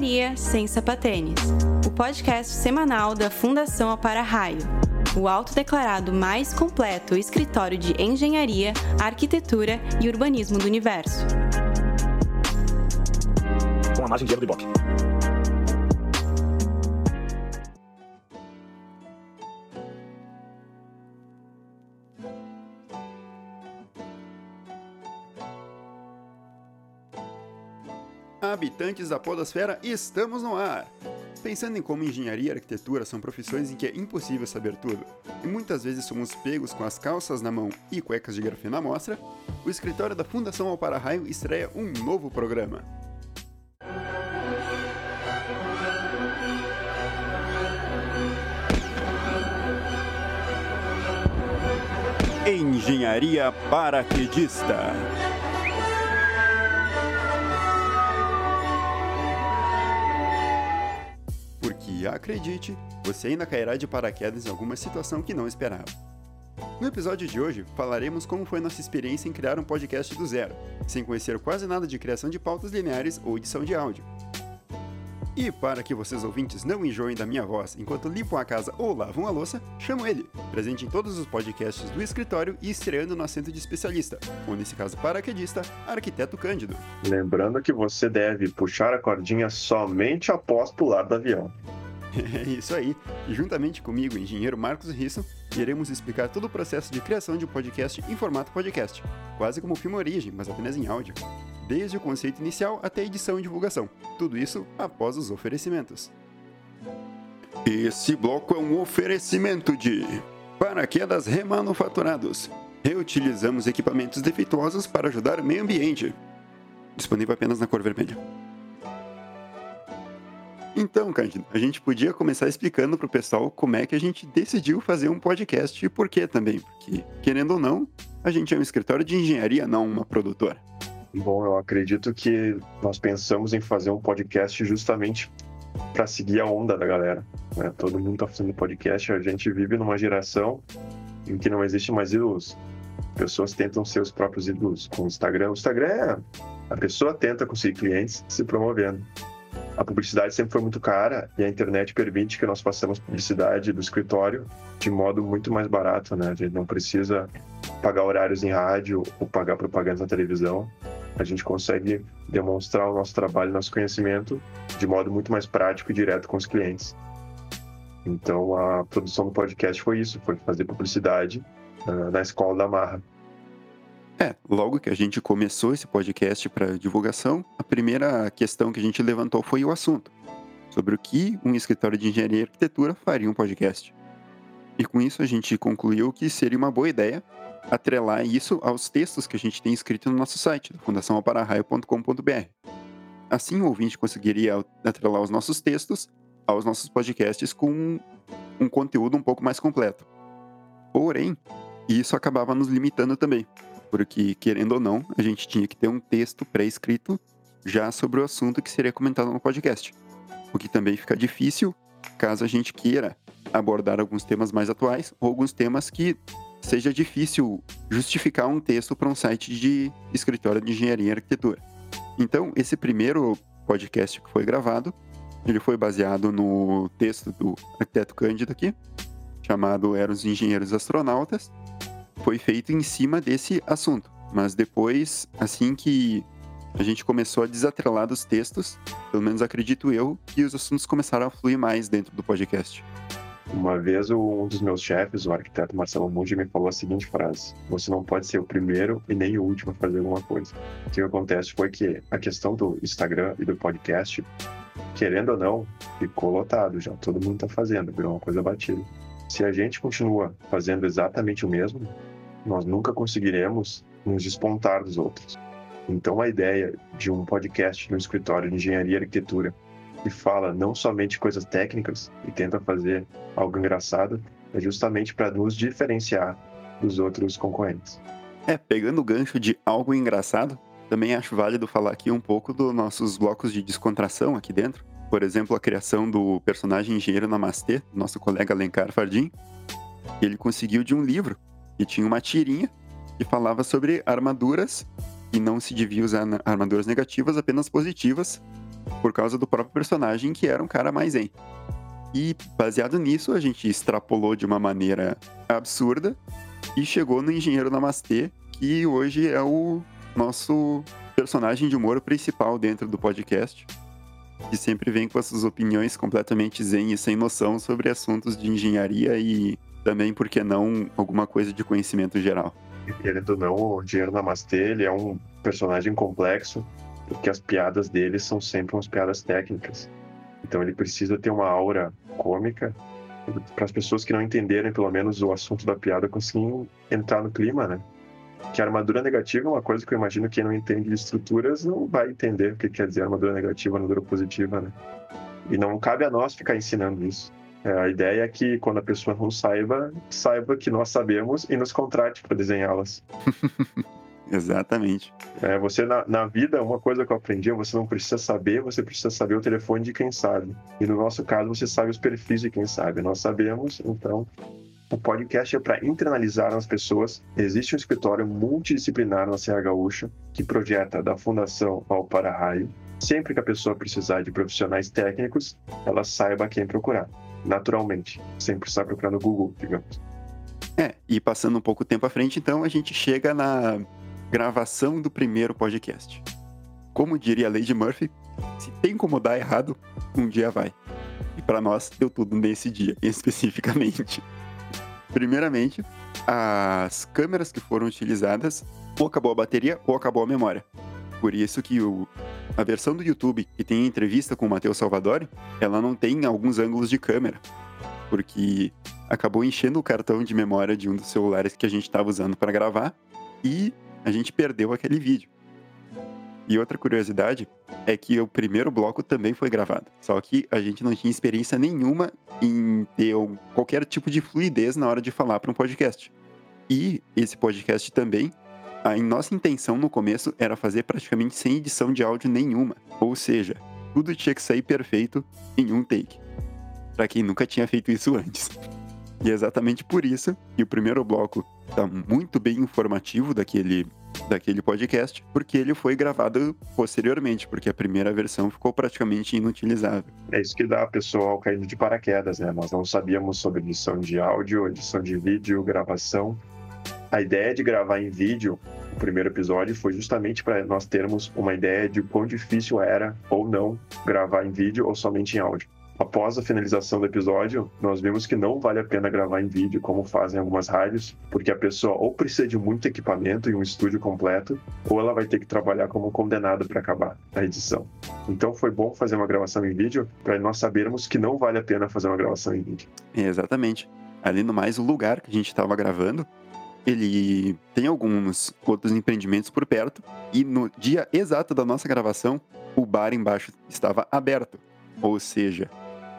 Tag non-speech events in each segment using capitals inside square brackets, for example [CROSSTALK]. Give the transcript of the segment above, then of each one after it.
Engenharia sem sapatênis, o podcast semanal da Fundação Apara Raio, o autodeclarado mais completo escritório de engenharia, arquitetura e urbanismo do universo. Com a margem de erro do Ibope. Habitantes da Podosfera, estamos no ar! Pensando em como engenharia e arquitetura são profissões em que é impossível saber tudo, e muitas vezes somos pegos com as calças na mão e cuecas de grafeno à mostra, o escritório da Fundação Alpara Raio estreia um novo programa. Engenharia Paraquedista. Acredite, você ainda cairá de paraquedas em alguma situação que não esperava. No episódio de hoje, falaremos como foi nossa experiência em criar um podcast do zero, sem conhecer quase nada de criação de pautas lineares ou edição de áudio. E para que vocês ouvintes não enjoem da minha voz enquanto limpam a casa ou lavam a louça, chamo ele, presente em todos os podcasts do escritório e estreando no assento de especialista, ou nesse caso paraquedista, Arquiteto Cândido. Lembrando que você deve puxar a cordinha somente após pular do avião. [LAUGHS] É isso aí. Juntamente comigo, engenheiro Marcos Risso, iremos explicar todo o processo de criação de um podcast em formato podcast, quase como o filme Origem, mas apenas em áudio. Desde o conceito inicial até a edição e divulgação. Tudo isso após os oferecimentos. Esse bloco é um oferecimento de paraquedas remanufaturados. Reutilizamos equipamentos defeituosos para ajudar o meio ambiente. Disponível apenas na cor vermelha. Então, Cândido, a gente podia começar explicando pro pessoal como é que a gente decidiu fazer um podcast e por quê também. Porque, querendo ou não, a gente é um escritório de engenharia, não uma produtora. Bom, eu acredito que nós pensamos em fazer um podcast justamente para seguir a onda da galera. Né? Todo mundo está fazendo podcast, a gente vive numa geração em que não existe mais ídolos. Pessoas tentam ser os próprios ídolos com o Instagram. O Instagram é a pessoa tenta conseguir clientes se promovendo. A publicidade sempre foi muito cara e a internet permite que nós façamos publicidade do escritório de modo muito mais barato, né? A gente não precisa pagar horários em rádio ou pagar propaganda na televisão. A gente consegue demonstrar o nosso trabalho, nosso conhecimento de modo muito mais prático e direto com os clientes. Então, a produção do podcast foi isso, foi fazer publicidade uh, na escola da Marra. É, logo que a gente começou esse podcast para divulgação, a primeira questão que a gente levantou foi o assunto, sobre o que um escritório de engenharia e arquitetura faria um podcast. E com isso a gente concluiu que seria uma boa ideia atrelar isso aos textos que a gente tem escrito no nosso site, fundaçãoapararaio.com.br. Assim o ouvinte conseguiria atrelar os nossos textos aos nossos podcasts com um conteúdo um pouco mais completo. Porém, isso acabava nos limitando também, porque, querendo ou não, a gente tinha que ter um texto pré-escrito já sobre o assunto que seria comentado no podcast. O que também fica difícil caso a gente queira abordar alguns temas mais atuais ou alguns temas que seja difícil justificar um texto para um site de escritório de engenharia e arquitetura. Então, esse primeiro podcast que foi gravado, ele foi baseado no texto do arquiteto Cândido aqui, chamado Eram os Engenheiros Astronautas, foi feito em cima desse assunto. Mas depois, assim que a gente começou a desatrelar dos textos, pelo menos acredito eu, que os assuntos começaram a fluir mais dentro do podcast. Uma vez um dos meus chefes, o arquiteto Marcelo Mundi, me falou a seguinte frase: Você não pode ser o primeiro e nem o último a fazer alguma coisa. O que acontece foi que a questão do Instagram e do podcast, querendo ou não, ficou lotado já. Todo mundo está fazendo, virou uma coisa batida. Se a gente continua fazendo exatamente o mesmo, nós nunca conseguiremos nos despontar dos outros. Então, a ideia de um podcast no escritório de engenharia e arquitetura que fala não somente coisas técnicas e tenta fazer algo engraçado, é justamente para nos diferenciar dos outros concorrentes. É, pegando o gancho de algo engraçado, também acho válido falar aqui um pouco dos nossos blocos de descontração aqui dentro. Por exemplo, a criação do personagem engenheiro Namastê, nosso colega Alencar Fardim. Ele conseguiu de um livro e tinha uma tirinha que falava sobre armaduras e não se devia usar armaduras negativas, apenas positivas, por causa do próprio personagem, que era um cara mais zen. E baseado nisso, a gente extrapolou de uma maneira absurda e chegou no Engenheiro Namastê, que hoje é o nosso personagem de humor principal dentro do podcast, que sempre vem com as suas opiniões completamente zen e sem noção sobre assuntos de engenharia e também, por que não, alguma coisa de conhecimento geral. Querendo ou não, o Engenheiro Namastê ele é um personagem complexo, porque as piadas dele são sempre umas piadas técnicas. Então ele precisa ter uma aura cômica para as pessoas que não entenderem pelo menos o assunto da piada conseguirem entrar no clima, né? Que a armadura negativa é uma coisa que eu imagino que quem não entende de estruturas não vai entender o que quer dizer armadura negativa, armadura positiva, né? E não cabe a nós ficar ensinando isso. É, a ideia é que quando a pessoa não saiba, saiba que nós sabemos e nos contrate para desenhá-las. [LAUGHS] Exatamente. É, você na, na, vida, uma coisa que eu aprendi, você não precisa saber, você precisa saber o telefone de quem sabe. E no nosso caso, você sabe os perfis de quem sabe. Nós sabemos, então o podcast é para internalizar as pessoas. Existe um escritório multidisciplinar na Serra Gaúcha que projeta da Fundação ao Para-Raio. Sempre que a pessoa precisar de profissionais técnicos, ela saiba quem procurar. Naturalmente, sem precisar procurar no Google, digamos. É, e passando um pouco tempo à frente, então, a gente chega na gravação do primeiro podcast. Como diria a Lady Murphy, se tem como dar errado, um dia vai. E para nós deu tudo nesse dia, [LAUGHS] especificamente. Primeiramente, as câmeras que foram utilizadas ou acabou a bateria ou acabou a memória. Por isso que o, a versão do YouTube que tem entrevista com o Matheus Salvadori, ela não tem alguns ângulos de câmera, porque acabou enchendo o cartão de memória de um dos celulares que a gente estava usando para gravar e a gente perdeu aquele vídeo. E outra curiosidade é que o primeiro bloco também foi gravado. Só que a gente não tinha experiência nenhuma em ter qualquer tipo de fluidez na hora de falar para um podcast. E esse podcast também, a nossa intenção no começo era fazer praticamente sem edição de áudio nenhuma. Ou seja, tudo tinha que sair perfeito em um take. Para quem nunca tinha feito isso [LAUGHS] antes. E é exatamente por isso que o primeiro bloco está muito bem informativo daquele, daquele podcast, porque ele foi gravado posteriormente, porque a primeira versão ficou praticamente inutilizável. É isso que dá a pessoa ao caindo de paraquedas, né? Nós não sabíamos sobre edição de áudio, edição de vídeo, gravação. A ideia de gravar em vídeo o primeiro episódio foi justamente para nós termos uma ideia de quão difícil era ou não gravar em vídeo ou somente em áudio. Após a finalização do episódio, nós vimos que não vale a pena gravar em vídeo, como fazem algumas rádios, porque a pessoa ou precisa de muito equipamento e um estúdio completo, ou ela vai ter que trabalhar como condenado para acabar a edição. Então foi bom fazer uma gravação em vídeo para nós sabermos que não vale a pena fazer uma gravação em vídeo. Exatamente. Além do mais, o lugar que a gente estava gravando, ele tem alguns outros empreendimentos por perto, e no dia exato da nossa gravação, o bar embaixo estava aberto. Ou seja,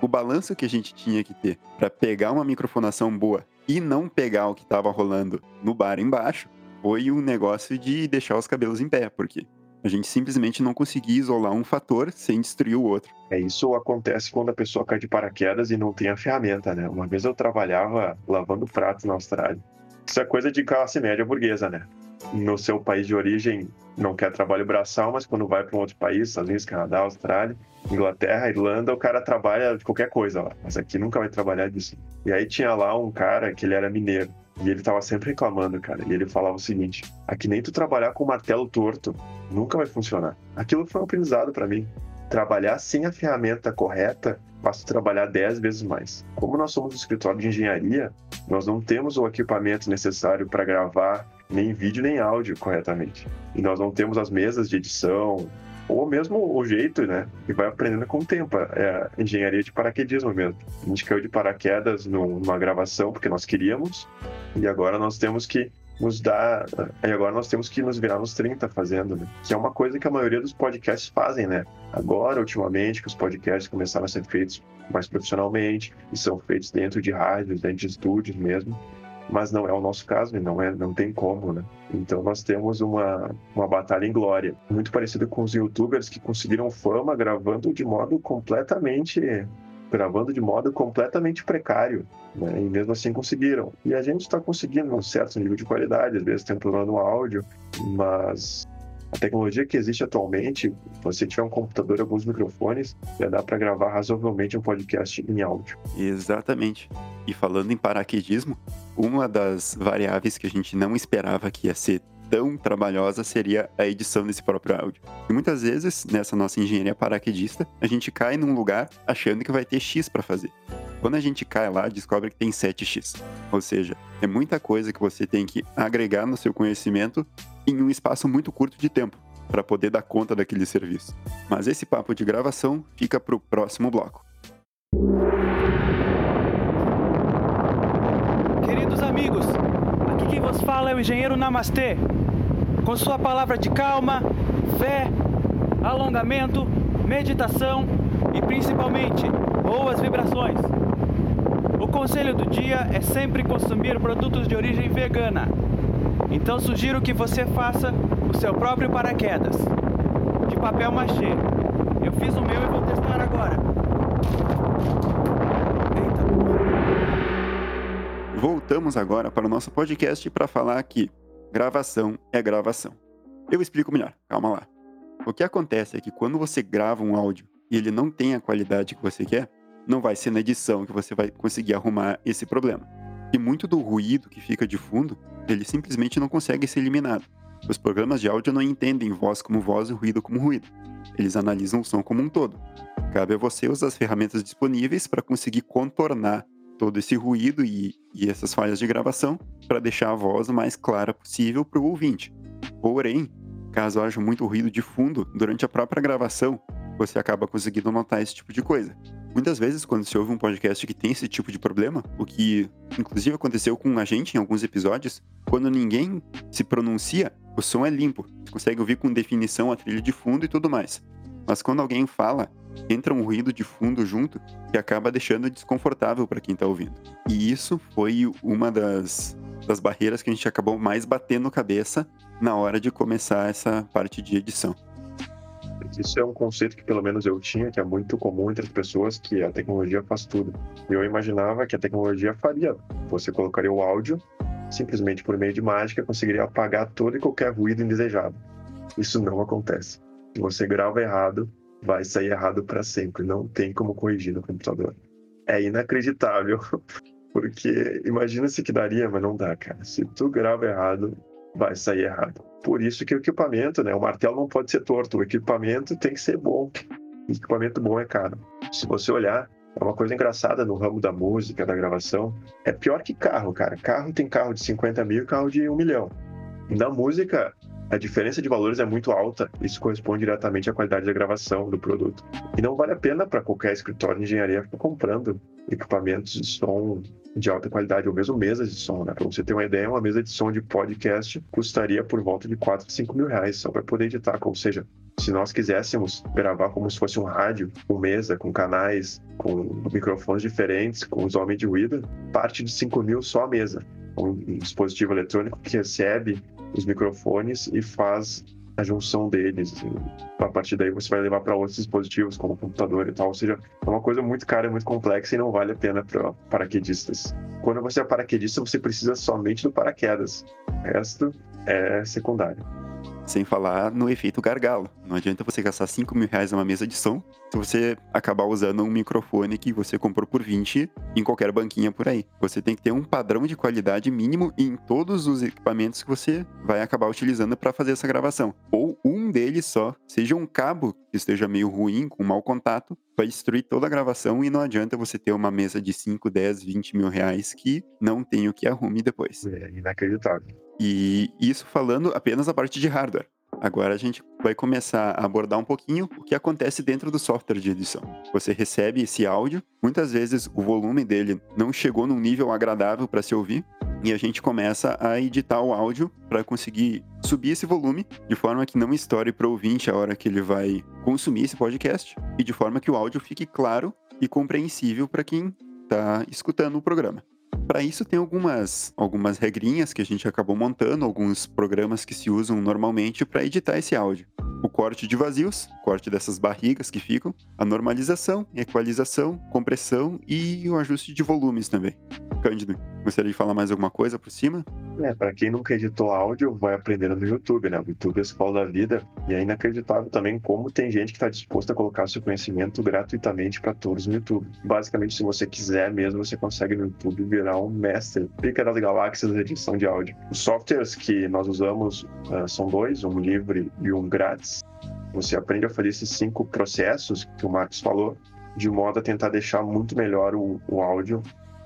o balanço que a gente tinha que ter para pegar uma microfonação boa e não pegar o que estava rolando no bar embaixo foi um negócio de deixar os cabelos em pé, porque a gente simplesmente não conseguia isolar um fator sem destruir o outro. É isso acontece quando a pessoa cai de paraquedas e não tem a ferramenta, né? Uma vez eu trabalhava lavando pratos na Austrália. Isso é coisa de classe média burguesa, né? No seu país de origem não quer trabalho braçal, mas quando vai para um outro país, Estados Unidos, Canadá, Austrália, Inglaterra, Irlanda, o cara trabalha de qualquer coisa lá, mas aqui nunca vai trabalhar disso. E aí tinha lá um cara que ele era mineiro, e ele tava sempre reclamando, cara, e ele falava o seguinte: aqui nem tu trabalhar com martelo torto, nunca vai funcionar. Aquilo foi um aprendizado para mim. Trabalhar sem a ferramenta correta basta trabalhar 10 vezes mais. Como nós somos um escritório de engenharia, nós não temos o equipamento necessário para gravar nem vídeo nem áudio corretamente. E nós não temos as mesas de edição, ou mesmo o jeito, né? Que vai aprendendo com o tempo. É a engenharia de paraquedismo mesmo. A gente caiu de paraquedas numa gravação porque nós queríamos, e agora nós temos que nos dar. E agora nós temos que nos virar nos 30 fazendo, né? Que é uma coisa que a maioria dos podcasts fazem, né? Agora, ultimamente, que os podcasts começaram a ser feitos mais profissionalmente, e são feitos dentro de rádios, dentro de estúdios mesmo mas não é o nosso caso não é não tem como, né? Então nós temos uma, uma batalha em glória, muito parecida com os youtubers que conseguiram fama gravando de modo completamente gravando de modo completamente precário, né? e mesmo assim conseguiram. E a gente está conseguindo um certo nível de qualidade, às vezes tem problema no áudio, mas A tecnologia que existe atualmente, você tiver um computador e alguns microfones, já dá para gravar razoavelmente um podcast em áudio. Exatamente. E falando em paraquedismo, uma das variáveis que a gente não esperava que ia ser tão trabalhosa seria a edição desse próprio áudio. E muitas vezes, nessa nossa engenharia paraquedista, a gente cai num lugar achando que vai ter X para fazer. Quando a gente cai lá, descobre que tem 7x. Ou seja, é muita coisa que você tem que agregar no seu conhecimento em um espaço muito curto de tempo para poder dar conta daquele serviço. Mas esse papo de gravação fica para o próximo bloco. Queridos amigos, aqui quem vos fala é o engenheiro Namastê. Com sua palavra de calma, fé, alongamento, meditação e principalmente boas vibrações. O conselho do dia é sempre consumir produtos de origem vegana. Então sugiro que você faça o seu próprio paraquedas de papel machê. Eu fiz o meu e vou testar agora. Voltamos agora para o nosso podcast para falar que gravação é gravação. Eu explico melhor, calma lá. O que acontece é que quando você grava um áudio e ele não tem a qualidade que você quer, não vai ser na edição que você vai conseguir arrumar esse problema. E muito do ruído que fica de fundo, ele simplesmente não consegue ser eliminado. Os programas de áudio não entendem voz como voz e ruído como ruído. Eles analisam o som como um todo. Cabe a você usar as ferramentas disponíveis para conseguir contornar todo esse ruído e, e essas falhas de gravação para deixar a voz o mais clara possível para o ouvinte. Porém, caso haja muito ruído de fundo durante a própria gravação, você acaba conseguindo notar esse tipo de coisa. Muitas vezes, quando se ouve um podcast que tem esse tipo de problema, o que inclusive aconteceu com a gente em alguns episódios, quando ninguém se pronuncia, o som é limpo. Você consegue ouvir com definição a trilha de fundo e tudo mais. Mas quando alguém fala, entra um ruído de fundo junto que acaba deixando desconfortável para quem está ouvindo. E isso foi uma das, das barreiras que a gente acabou mais batendo cabeça na hora de começar essa parte de edição. Isso é um conceito que pelo menos eu tinha, que é muito comum entre as pessoas, que a tecnologia faz tudo. Eu imaginava que a tecnologia faria. Você colocaria o áudio, simplesmente por meio de mágica, conseguiria apagar todo e qualquer ruído indesejado. Isso não acontece. Se você grava errado, vai sair errado para sempre. Não tem como corrigir no computador. É inacreditável. [LAUGHS] Porque imagina se que daria, mas não dá, cara. Se tu grava errado, vai sair errado. Por isso que o equipamento, né? O martelo não pode ser torto, o equipamento tem que ser bom. O equipamento bom é caro. Se você olhar, é uma coisa engraçada no ramo da música, da gravação. É pior que carro, cara. Carro tem carro de 50 mil e carro de 1 milhão. Na música, a diferença de valores é muito alta. Isso corresponde diretamente à qualidade da gravação do produto. E não vale a pena para qualquer escritório de engenharia ficar comprando equipamentos de som de alta qualidade, ou mesmo mesas de som, né? Para você ter uma ideia, uma mesa de som de podcast custaria por volta de 4, 5 mil reais só para poder editar. Ou seja, se nós quiséssemos gravar como se fosse um rádio, com mesa, com canais, com microfones diferentes, com isolamento de ruído, parte de 5 mil só a mesa. Um dispositivo eletrônico que recebe os microfones e faz a junção deles. A partir daí você vai levar para outros dispositivos, como computador e tal. Ou seja, é uma coisa muito cara, muito complexa e não vale a pena para paraquedistas. Quando você é paraquedista, você precisa somente do paraquedas. O resto é secundário. Sem falar no efeito gargalo. Não adianta você gastar 5 mil reais numa mesa de som se você acabar usando um microfone que você comprou por 20 em qualquer banquinha por aí. Você tem que ter um padrão de qualidade mínimo em todos os equipamentos que você vai acabar utilizando para fazer essa gravação. Ou um deles só, seja um cabo que esteja meio ruim, com mau contato, vai destruir toda a gravação e não adianta você ter uma mesa de 5, 10, 20 mil reais que não tem o que arrume depois. É inacreditável. E isso falando apenas a parte de hardware. Agora a gente vai começar a abordar um pouquinho o que acontece dentro do software de edição. Você recebe esse áudio, muitas vezes o volume dele não chegou num nível agradável para se ouvir, e a gente começa a editar o áudio para conseguir subir esse volume de forma que não estoure para o ouvinte a hora que ele vai consumir esse podcast e de forma que o áudio fique claro e compreensível para quem está escutando o programa. Para isso tem algumas, algumas regrinhas que a gente acabou montando, alguns programas que se usam normalmente para editar esse áudio. O corte de vazios, corte dessas barrigas que ficam, a normalização, equalização, compressão e o ajuste de volumes também. Cândido, gostaria de falar mais alguma coisa por cima? É, para quem nunca editou áudio, vai aprendendo no YouTube, né? O YouTube é a escola da vida e é inacreditável também como tem gente que está disposta a colocar seu conhecimento gratuitamente para todos no YouTube. Basicamente, se você quiser mesmo, você consegue no YouTube virar um mestre. Pica das galáxias da edição de áudio. Os softwares que nós usamos uh, são dois, um livre e um grátis. Você aprende a fazer esses cinco processos que o Marcos falou, de modo a tentar deixar muito melhor o, o áudio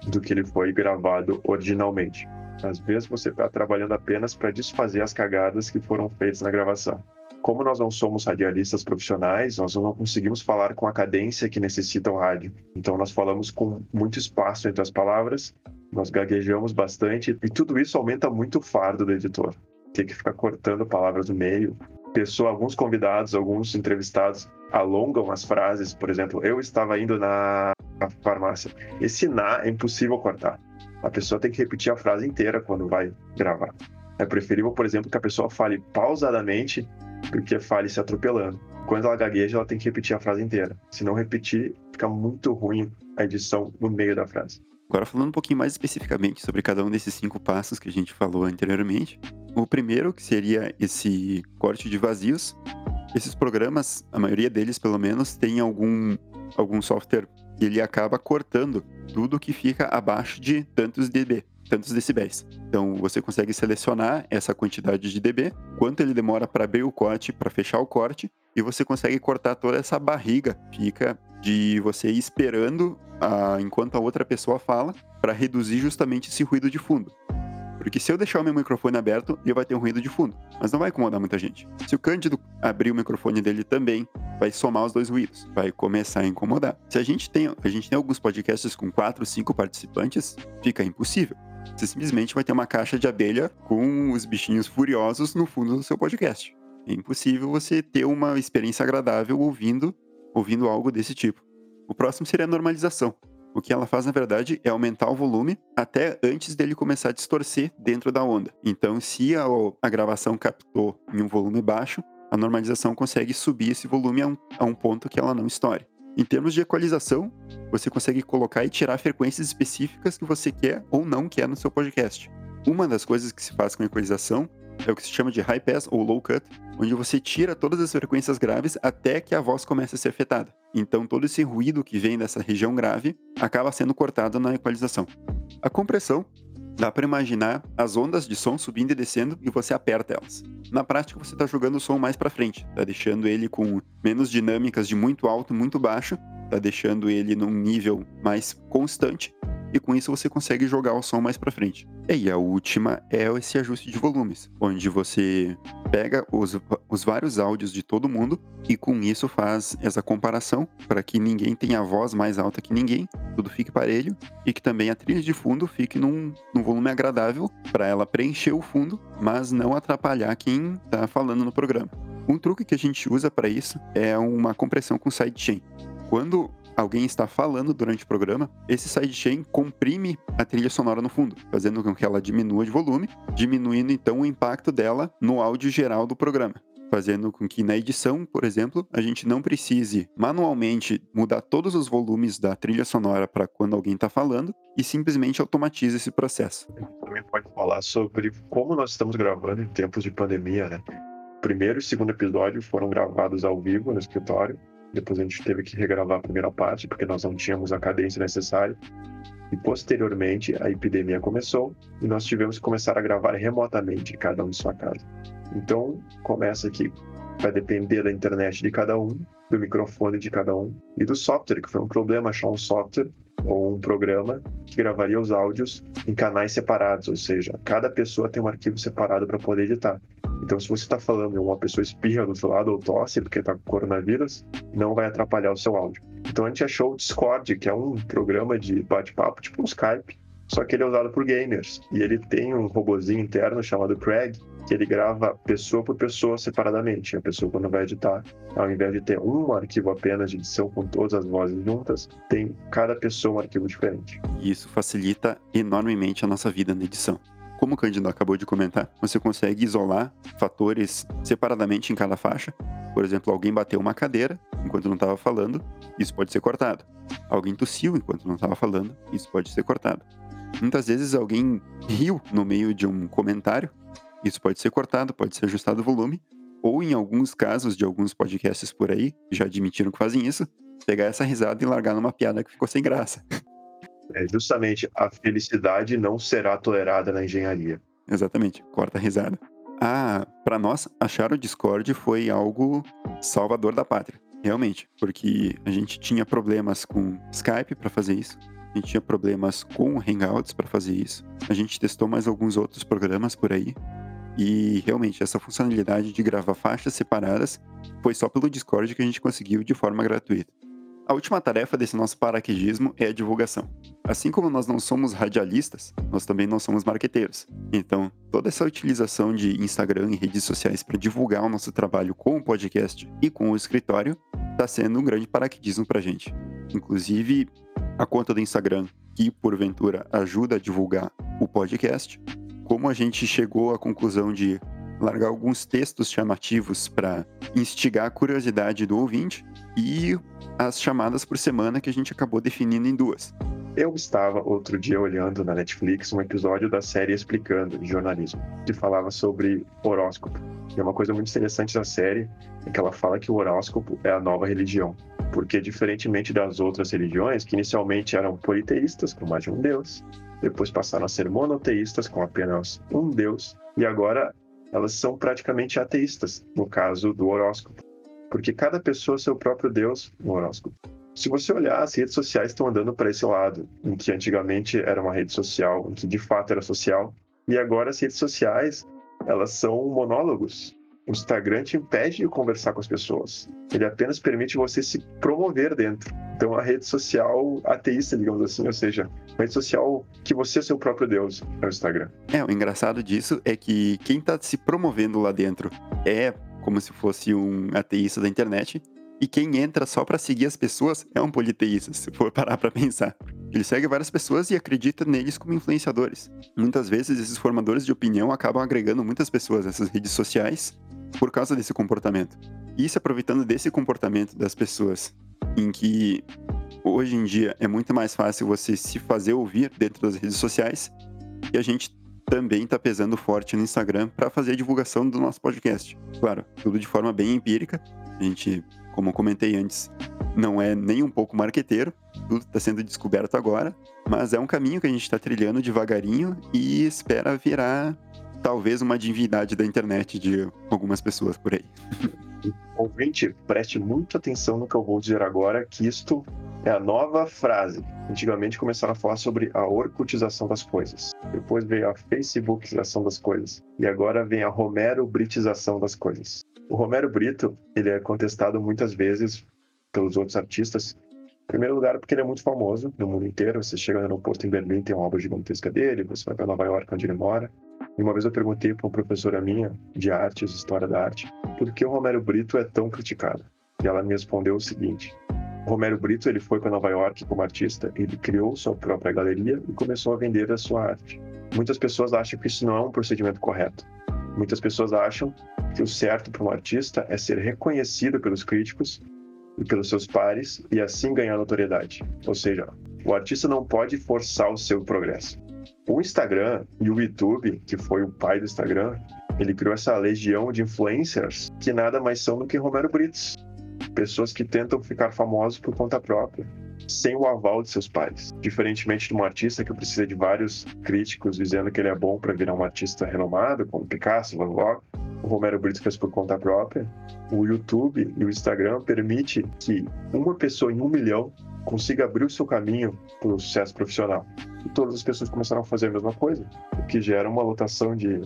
do que ele foi gravado originalmente. Às vezes você está trabalhando apenas para desfazer as cagadas que foram feitas na gravação. Como nós não somos radialistas profissionais, nós não conseguimos falar com a cadência que necessita o rádio. Então nós falamos com muito espaço entre as palavras, nós gaguejamos bastante e tudo isso aumenta muito o fardo do editor. Ter que ficar cortando palavras no meio. Pessoa, alguns convidados, alguns entrevistados alongam as frases. Por exemplo, eu estava indo na farmácia. Esse na é impossível cortar. A pessoa tem que repetir a frase inteira quando vai gravar. É preferível, por exemplo, que a pessoa fale pausadamente do que fale se atropelando. Quando ela gagueja, ela tem que repetir a frase inteira. Se não repetir, fica muito ruim a edição no meio da frase. Agora, falando um pouquinho mais especificamente sobre cada um desses cinco passos que a gente falou anteriormente. O primeiro, que seria esse corte de vazios. Esses programas, a maioria deles pelo menos, tem algum, algum software ele acaba cortando tudo que fica abaixo de tantos dB, tantos decibéis. Então você consegue selecionar essa quantidade de dB, quanto ele demora para abrir o corte, para fechar o corte, e você consegue cortar toda essa barriga, fica de você esperando a, enquanto a outra pessoa fala, para reduzir justamente esse ruído de fundo. Porque se eu deixar o meu microfone aberto, ele vai ter um ruído de fundo, mas não vai incomodar muita gente. Se o Cândido abrir o microfone dele também, vai somar os dois ruídos, vai começar a incomodar. Se a gente tem, a gente tem alguns podcasts com quatro, cinco participantes, fica impossível. Você simplesmente vai ter uma caixa de abelha com os bichinhos furiosos no fundo do seu podcast. É impossível você ter uma experiência agradável ouvindo, ouvindo algo desse tipo. O próximo seria a normalização. O que ela faz, na verdade, é aumentar o volume até antes dele começar a distorcer dentro da onda. Então, se a, a gravação captou em um volume baixo, a normalização consegue subir esse volume a um, a um ponto que ela não estoure. Em termos de equalização, você consegue colocar e tirar frequências específicas que você quer ou não quer no seu podcast. Uma das coisas que se faz com equalização é o que se chama de high pass ou low cut, onde você tira todas as frequências graves até que a voz comece a ser afetada. Então todo esse ruído que vem dessa região grave acaba sendo cortado na equalização. A compressão Dá para imaginar as ondas de som subindo e descendo e você aperta elas. Na prática, você está jogando o som mais para frente, tá deixando ele com menos dinâmicas de muito alto, muito baixo, tá deixando ele num nível mais constante e com isso você consegue jogar o som mais para frente. E a última é esse ajuste de volumes, onde você pega os, os vários áudios de todo mundo e com isso faz essa comparação para que ninguém tenha a voz mais alta que ninguém, tudo fique parelho e que também a trilha de fundo fique num, num volume agradável para ela preencher o fundo, mas não atrapalhar quem está falando no programa. Um truque que a gente usa para isso é uma compressão com sidechain. Quando alguém está falando durante o programa, esse sidechain comprime a trilha sonora no fundo, fazendo com que ela diminua de volume, diminuindo então o impacto dela no áudio geral do programa fazendo com que na edição, por exemplo, a gente não precise manualmente mudar todos os volumes da trilha sonora para quando alguém está falando e simplesmente automatiza esse processo. Também pode falar sobre como nós estamos gravando em tempos de pandemia, né? Primeiro e segundo episódio foram gravados ao vivo no escritório depois a gente teve que regravar a primeira parte, porque nós não tínhamos a cadência necessária. E posteriormente a epidemia começou e nós tivemos que começar a gravar remotamente, cada um em sua casa. Então, começa que vai depender da internet de cada um, do microfone de cada um e do software, que foi um problema achar um software ou um programa que gravaria os áudios em canais separados, ou seja, cada pessoa tem um arquivo separado para poder editar. Então, se você está falando e uma pessoa espirra do seu lado ou tosse porque está com coronavírus, não vai atrapalhar o seu áudio. Então, a gente achou o Discord, que é um programa de bate-papo, tipo um Skype, só que ele é usado por gamers. E ele tem um robozinho interno chamado Craig, que ele grava pessoa por pessoa separadamente. A pessoa, quando vai editar, ao invés de ter um arquivo apenas de edição com todas as vozes juntas, tem cada pessoa um arquivo diferente. E isso facilita enormemente a nossa vida na edição. Como o Cândido acabou de comentar, você consegue isolar fatores separadamente em cada faixa. Por exemplo, alguém bateu uma cadeira enquanto não estava falando, isso pode ser cortado. Alguém tossiu enquanto não estava falando, isso pode ser cortado. Muitas vezes alguém riu no meio de um comentário. Isso pode ser cortado, pode ser ajustado o volume, ou em alguns casos de alguns podcasts por aí, já admitiram que fazem isso, pegar essa risada e largar numa piada que ficou sem graça. É justamente a felicidade não será tolerada na engenharia. Exatamente, corta a risada. Ah, para nós, achar o Discord foi algo salvador da pátria, realmente, porque a gente tinha problemas com Skype para fazer isso, a gente tinha problemas com Hangouts para fazer isso, a gente testou mais alguns outros programas por aí, e realmente essa funcionalidade de gravar faixas separadas foi só pelo Discord que a gente conseguiu de forma gratuita. A última tarefa desse nosso paraquedismo é a divulgação. Assim como nós não somos radialistas, nós também não somos marqueteiros. Então, toda essa utilização de Instagram e redes sociais para divulgar o nosso trabalho com o podcast e com o escritório está sendo um grande paraquedismo para a gente. Inclusive, a conta do Instagram, que porventura ajuda a divulgar o podcast, como a gente chegou à conclusão de largar alguns textos chamativos para instigar a curiosidade do ouvinte e as chamadas por semana que a gente acabou definindo em duas. Eu estava outro dia olhando na Netflix um episódio da série Explicando de jornalismo, que falava sobre horóscopo. E é uma coisa muito interessante da série é que ela fala que o horóscopo é a nova religião. Porque, diferentemente das outras religiões, que inicialmente eram politeístas, com mais de um deus, depois passaram a ser monoteístas, com apenas um deus, e agora elas são praticamente ateístas, no caso do horóscopo. Porque cada pessoa é seu próprio Deus no horóscopo. Se você olhar, as redes sociais estão andando para esse lado, em que antigamente era uma rede social, em que de fato era social, e agora as redes sociais, elas são monólogos. O Instagram te impede de conversar com as pessoas. Ele apenas permite você se promover dentro. Então, a rede social ateísta, digamos assim, ou seja, uma rede social que você é seu próprio Deus, é o Instagram. É, o engraçado disso é que quem está se promovendo lá dentro é como se fosse um ateísta da internet, e quem entra só para seguir as pessoas é um politeísta, se for [LAUGHS] parar para pensar. Ele segue várias pessoas e acredita neles como influenciadores. Muitas vezes esses formadores de opinião acabam agregando muitas pessoas nessas redes sociais por causa desse comportamento. E se aproveitando desse comportamento das pessoas, em que hoje em dia é muito mais fácil você se fazer ouvir dentro das redes sociais, e a gente também está pesando forte no Instagram para fazer a divulgação do nosso podcast. Claro, tudo de forma bem empírica. A gente, como eu comentei antes, não é nem um pouco marqueteiro, tudo está sendo descoberto agora, mas é um caminho que a gente está trilhando devagarinho e espera virar talvez uma divindade da internet de algumas pessoas por aí. [LAUGHS] Ouvinte, preste muita atenção no que eu vou dizer agora, que isto é a nova frase. Antigamente começaram a falar sobre a orcutização das coisas. Depois veio a facebookização das coisas. E agora vem a romero-britização das coisas. O Romero Brito, ele é contestado muitas vezes pelos outros artistas. Em primeiro lugar, porque ele é muito famoso no mundo inteiro. Você chega no aeroporto em Berlim, tem uma obra gigantesca dele. Você vai para Nova York, onde ele mora. E uma vez eu perguntei para uma professora minha de artes, história da arte, por que o Romero Brito é tão criticado. E ela me respondeu o seguinte: o Romero Brito ele foi para Nova York como artista, ele criou sua própria galeria e começou a vender a sua arte. Muitas pessoas acham que isso não é um procedimento correto. Muitas pessoas acham que o certo para um artista é ser reconhecido pelos críticos e pelos seus pares e assim ganhar notoriedade. Ou seja, o artista não pode forçar o seu progresso. O Instagram e o YouTube, que foi o pai do Instagram, ele criou essa legião de influencers que nada mais são do que Romero Britos. Pessoas que tentam ficar famosos por conta própria, sem o aval de seus pais. Diferentemente de um artista que precisa de vários críticos dizendo que ele é bom para virar um artista renomado, como Picasso, Van Gogh, o Romero Brito fez por conta própria. O YouTube e o Instagram permite que uma pessoa em um milhão consiga abrir o seu caminho para o sucesso profissional. E todas as pessoas começaram a fazer a mesma coisa, o que gera uma lotação de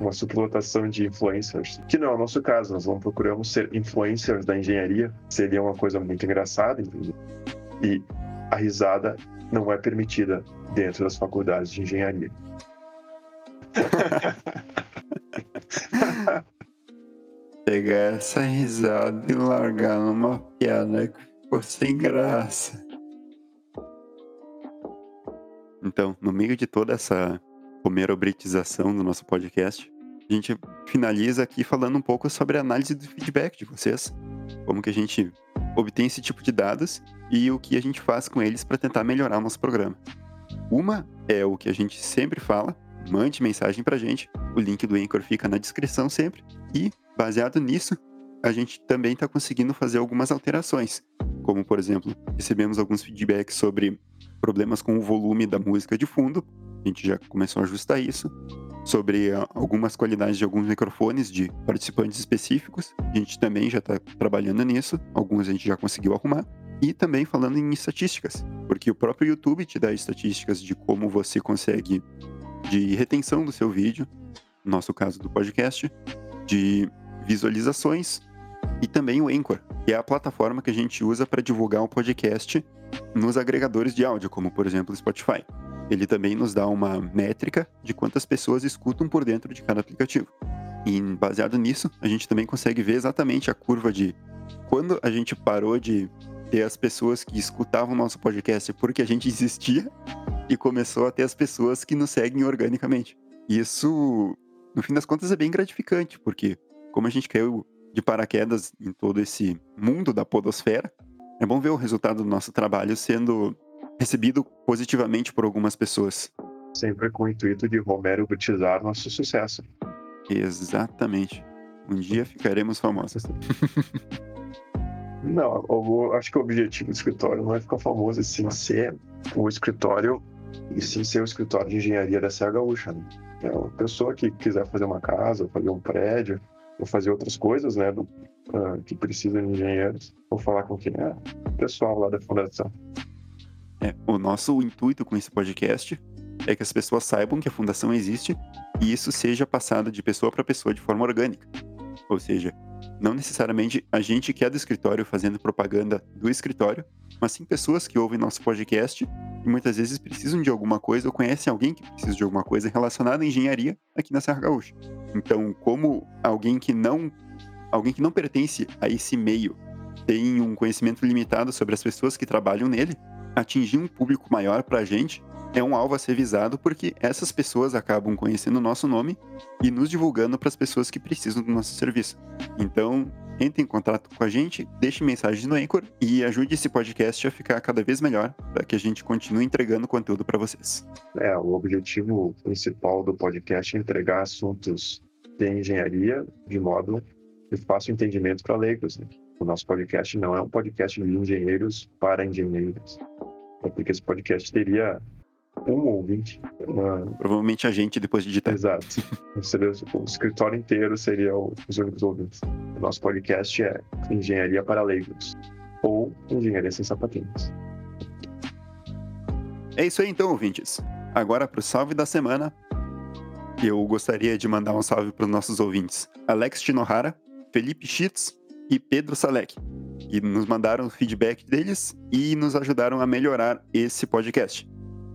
uma superlotação de influencers, que não é o nosso caso, nós não procuramos ser influencers da engenharia, seria uma coisa muito engraçada, inclusive. E a risada não é permitida dentro das faculdades de engenharia. [LAUGHS] Pegar essa risada e largar numa piada que ficou sem graça. Então, no meio de toda essa homerobritização do nosso podcast, a gente finaliza aqui falando um pouco sobre a análise do feedback de vocês. Como que a gente obtém esse tipo de dados e o que a gente faz com eles para tentar melhorar o nosso programa. Uma é o que a gente sempre fala. Mande mensagem pra gente. O link do Anchor fica na descrição sempre. E, baseado nisso, a gente também está conseguindo fazer algumas alterações. Como, por exemplo, recebemos alguns feedbacks sobre problemas com o volume da música de fundo. A gente já começou a ajustar isso. Sobre uh, algumas qualidades de alguns microfones de participantes específicos. A gente também já está trabalhando nisso. Alguns a gente já conseguiu arrumar. E também falando em estatísticas, porque o próprio YouTube te dá estatísticas de como você consegue de retenção do seu vídeo, no nosso caso do podcast, de visualizações e também o Anchor, que é a plataforma que a gente usa para divulgar o podcast nos agregadores de áudio, como por exemplo o Spotify. Ele também nos dá uma métrica de quantas pessoas escutam por dentro de cada aplicativo. E baseado nisso, a gente também consegue ver exatamente a curva de quando a gente parou de ter as pessoas que escutavam nosso podcast porque a gente existia e começou a ter as pessoas que nos seguem organicamente. E isso, no fim das contas, é bem gratificante, porque como a gente caiu de paraquedas em todo esse mundo da podosfera, é bom ver o resultado do nosso trabalho sendo recebido positivamente por algumas pessoas. Sempre com o intuito de Romero batizar nosso sucesso. Exatamente. Um dia ficaremos famosos. [LAUGHS] Não, eu acho que o objetivo do escritório não é ficar famoso, e sim ser o escritório, e sim ser o escritório de engenharia da Serra Gaúcha. Né? É uma pessoa que quiser fazer uma casa, fazer um prédio, ou fazer outras coisas, né, do, uh, que precisam de engenheiros, ou falar com quem é o pessoal lá da fundação. É, o nosso intuito com esse podcast é que as pessoas saibam que a fundação existe e isso seja passado de pessoa para pessoa de forma orgânica. Ou seja, não necessariamente a gente que é do escritório fazendo propaganda do escritório, mas sim pessoas que ouvem nosso podcast e muitas vezes precisam de alguma coisa ou conhecem alguém que precisa de alguma coisa relacionada à engenharia aqui na Serra Gaúcha. Então, como alguém que não alguém que não pertence a esse meio tem um conhecimento limitado sobre as pessoas que trabalham nele, atingir um público maior para a gente é um alvo a ser visado porque essas pessoas acabam conhecendo o nosso nome e nos divulgando para as pessoas que precisam do nosso serviço. Então, entre em contato com a gente, deixe mensagem no Anchor e ajude esse podcast a ficar cada vez melhor para que a gente continue entregando conteúdo para vocês. É, o objetivo principal do podcast é entregar assuntos de engenharia de modo de fácil entendimento para leigos. Né? O nosso podcast não é um podcast de engenheiros para engenheiros. É porque esse podcast teria um ouvinte. Uma... Provavelmente a gente depois de digitar. Exato. Seria, o escritório inteiro seria os únicos ouvintes. O nosso podcast é Engenharia para Leigos ou Engenharia Sem Sapatinhos. É isso aí então, ouvintes. Agora para o salve da semana. Eu gostaria de mandar um salve para os nossos ouvintes. Alex Tinohara, Felipe Schitz e Pedro Salek, que nos mandaram o feedback deles e nos ajudaram a melhorar esse podcast.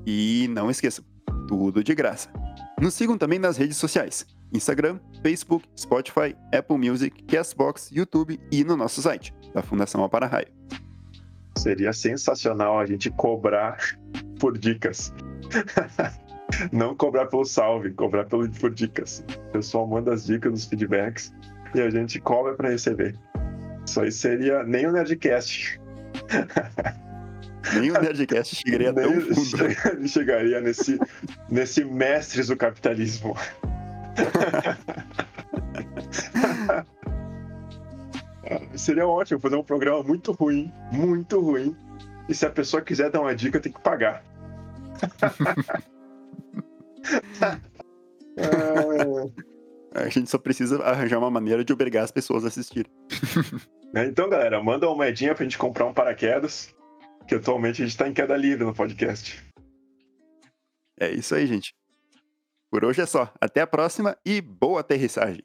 E não esqueçam, tudo de graça. Nos sigam também nas redes sociais: Instagram, Facebook, Spotify, Apple Music, Castbox, YouTube e no nosso site, da Fundação Alpara Raio. Seria sensacional a gente cobrar por dicas. [LAUGHS] Não cobrar pelo salve, cobrar pelo, por dicas. O pessoal manda as dicas, os feedbacks e a gente cobra para receber. Isso aí seria nem o Nerdcast. Nem o Nerdcast chegaria Nem tão fundo. chegaria nesse, nesse mestres do capitalismo. [LAUGHS] Seria ótimo fazer um programa muito ruim, muito ruim. E se a pessoa quiser dar uma dica, tem que pagar. [LAUGHS] [LAUGHS] A gente só precisa arranjar uma maneira de obrigar as pessoas a assistir. [LAUGHS] É, então, galera, manda uma moedinha pra gente comprar um paraquedas que atualmente a gente está em queda livre no podcast. É isso aí, gente. Por hoje é só. Até a próxima e boa aterrissagem.